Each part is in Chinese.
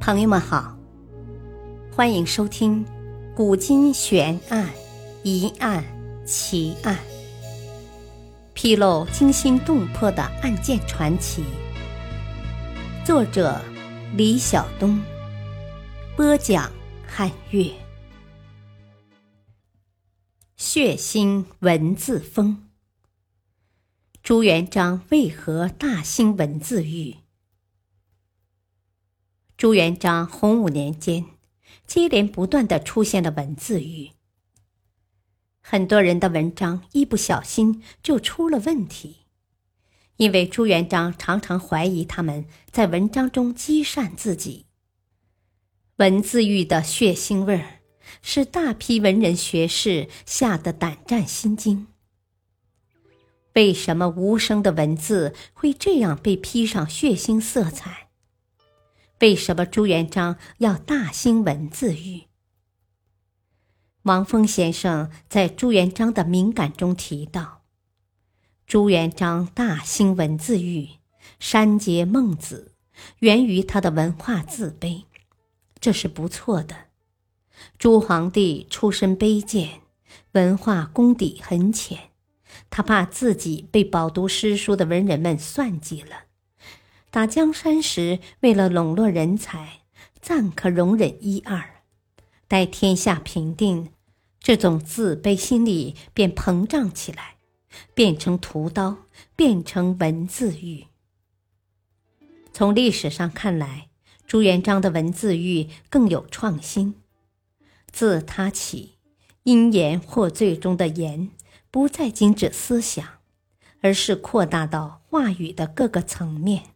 朋友们好，欢迎收听《古今悬案、疑案、奇案》，披露惊心动魄的案件传奇。作者：李晓东，播讲：汉月。血腥文字风，朱元璋为何大兴文字狱？朱元璋洪武年间，接连不断的出现了文字狱，很多人的文章一不小心就出了问题，因为朱元璋常常怀疑他们在文章中积善自己。文字狱的血腥味儿，使大批文人学士吓得胆战心惊。为什么无声的文字会这样被披上血腥色彩？为什么朱元璋要大兴文字狱？王峰先生在朱元璋的敏感中提到，朱元璋大兴文字狱，删节孟子，源于他的文化自卑，这是不错的。朱皇帝出身卑贱，文化功底很浅，他怕自己被饱读诗书的文人们算计了。打江山时，为了笼络人才，暂可容忍一二；待天下平定，这种自卑心理便膨胀起来，变成屠刀，变成文字狱。从历史上看来，朱元璋的文字狱更有创新。自他起，因言获罪中的言，不再仅指思想，而是扩大到话语的各个层面。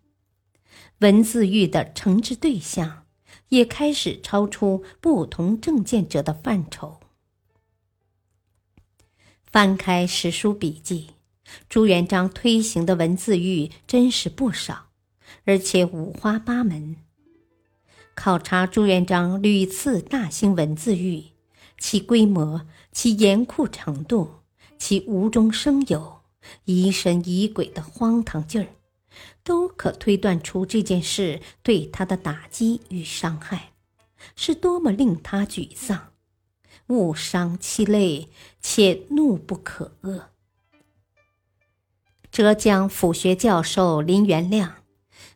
文字狱的惩治对象也开始超出不同政见者的范畴。翻开史书笔记，朱元璋推行的文字狱真是不少，而且五花八门。考察朱元璋屡次大兴文字狱，其规模、其严酷程度、其无中生有、疑神疑鬼的荒唐劲儿。都可推断出这件事对他的打击与伤害，是多么令他沮丧、误伤其类，且怒不可遏。浙江府学教授林元亮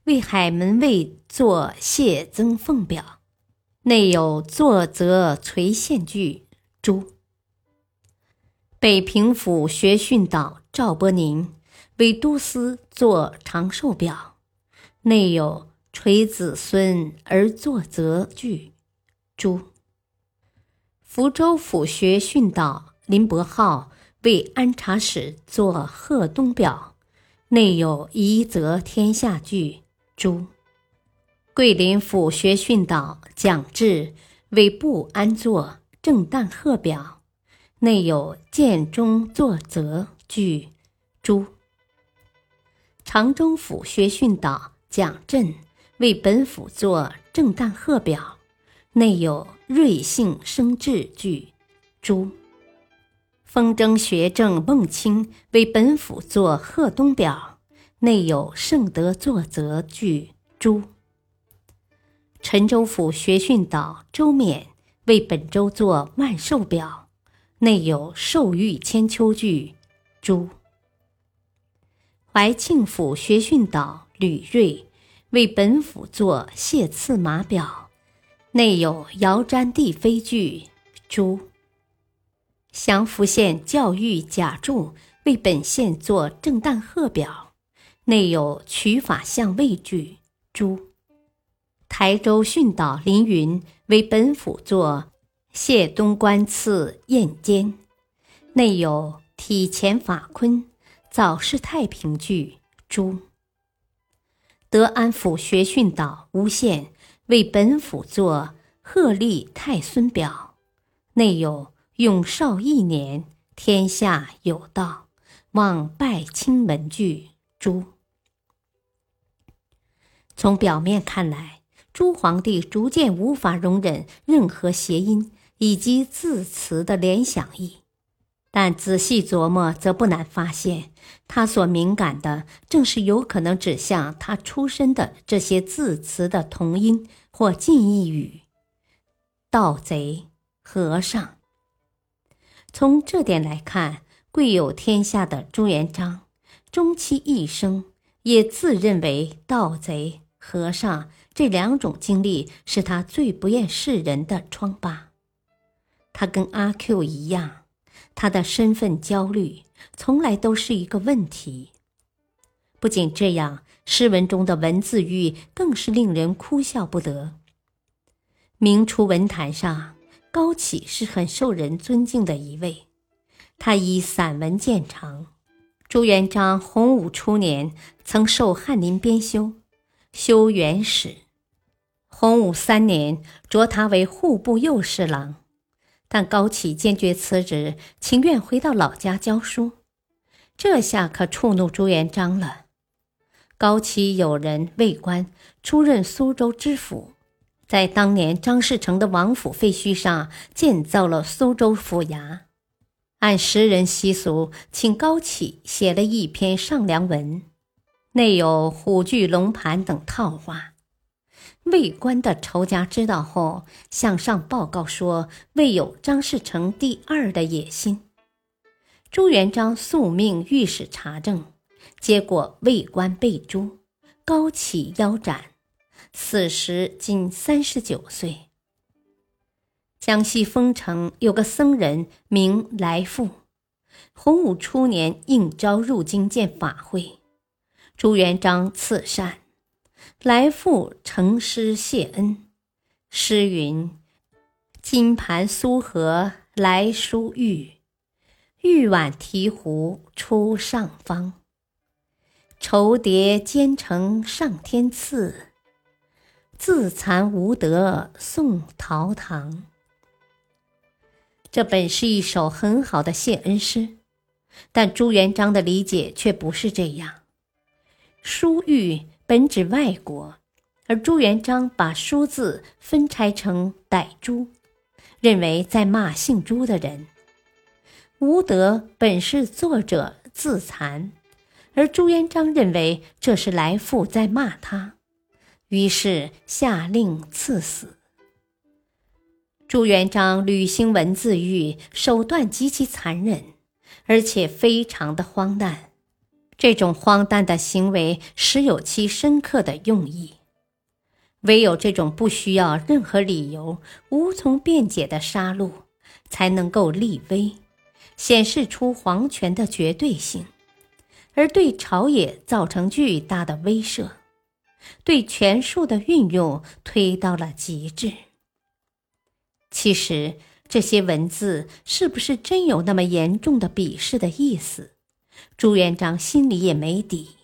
为海门卫作谢曾奉表，内有作则垂县句诸。北平府学训导赵伯宁。为都司作长寿表，内有垂子孙而作则句，诸。福州府学训导林伯浩为安察使作贺东表，内有夷则天下句，诸。桂林府学训导蒋志为不安作正旦贺表，内有建中作则句，诸。常州府学训导蒋震为本府作正旦贺表，内有瑞幸生智句，诸。风筝学正孟清为本府作贺东表，内有圣德作则句，诸。陈州府学训导周勉为本州作万寿表，内有寿玉千秋句，诸。怀庆府学训导吕瑞为本府作谢赐马表，内有遥瞻帝妃句，诸。祥符县教育贾注为本县作正旦贺表，内有取法相位句，诸。台州训导林云为本府作谢东官赐宴监，内有体前法坤。早世太平剧朱。德安府学训导吴宪为本府作鹤立太孙表，内有永绍一年，天下有道，望拜清门句，诸。从表面看来，朱皇帝逐渐无法容忍任何谐音以及字词的联想意。但仔细琢磨，则不难发现，他所敏感的，正是有可能指向他出身的这些字词的同音或近义语：盗贼、和尚。从这点来看，贵有天下的朱元璋，终其一生也自认为盗贼、和尚这两种经历是他最不厌世人的疮疤。他跟阿 Q 一样。他的身份焦虑从来都是一个问题。不仅这样，诗文中的文字狱更是令人哭笑不得。明初文坛上，高启是很受人尊敬的一位，他以散文见长。朱元璋洪武初年曾受翰林编修，修元史。洪武三年擢他为户部右侍郎。但高启坚决辞职，情愿回到老家教书，这下可触怒朱元璋了。高启有人魏官出任苏州知府，在当年张士诚的王府废墟上建造了苏州府衙，按时人习俗，请高启写了一篇上梁文，内有虎踞龙盘等套话。魏官的仇家知道后，向上报告说魏有张士诚第二的野心。朱元璋速命御史查证，结果魏官被诛，高启腰斩，死时仅三十九岁。江西丰城有个僧人名来复，洪武初年应召入京见法会，朱元璋赐善。来复成诗谢恩，诗云：“金盘苏合来书玉，玉碗提壶出上方。愁叠兼程上天赐，自惭无德送陶唐。”这本是一首很好的谢恩诗，但朱元璋的理解却不是这样。书玉。本指外国，而朱元璋把“书”字分拆成“歹朱”，认为在骂姓朱的人。无德本是作者自残，而朱元璋认为这是来复在骂他，于是下令赐死。朱元璋履行文字狱，手段极其残忍，而且非常的荒诞。这种荒诞的行为实有其深刻的用意，唯有这种不需要任何理由、无从辩解的杀戮，才能够立威，显示出皇权的绝对性，而对朝野造成巨大的威慑，对权术的运用推到了极致。其实，这些文字是不是真有那么严重的鄙视的意思？朱元璋心里也没底，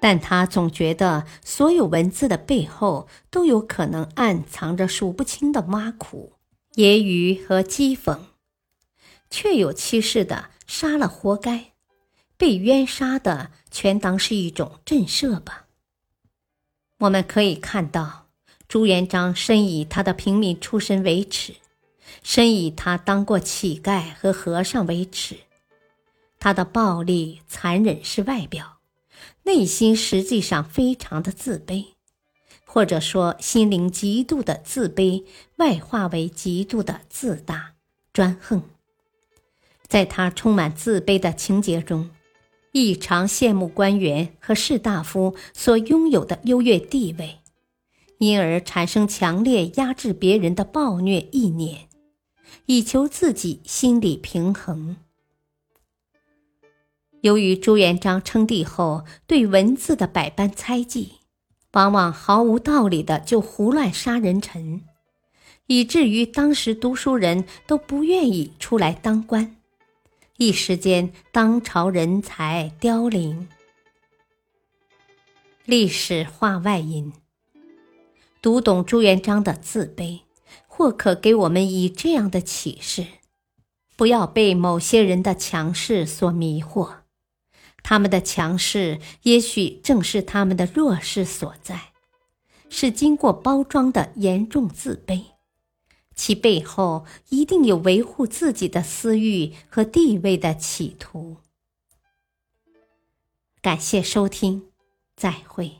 但他总觉得所有文字的背后都有可能暗藏着数不清的挖苦、揶揄和讥讽。确有其事的杀了活该，被冤杀的全当是一种震慑吧。我们可以看到，朱元璋深以他的平民出身为耻，深以他当过乞丐和和尚为耻。他的暴力残忍是外表，内心实际上非常的自卑，或者说心灵极度的自卑，外化为极度的自大专横。在他充满自卑的情节中，异常羡慕官员和士大夫所拥有的优越地位，因而产生强烈压制别人的暴虐意念，以求自己心理平衡。由于朱元璋称帝后对文字的百般猜忌，往往毫无道理的就胡乱杀人臣，以至于当时读书人都不愿意出来当官，一时间当朝人才凋零。历史话外音：读懂朱元璋的自卑，或可给我们以这样的启示：不要被某些人的强势所迷惑。他们的强势也许正是他们的弱势所在是经过包装的严重自卑。其背后一定有维护自己的私欲和地位的企图。感谢收听再会。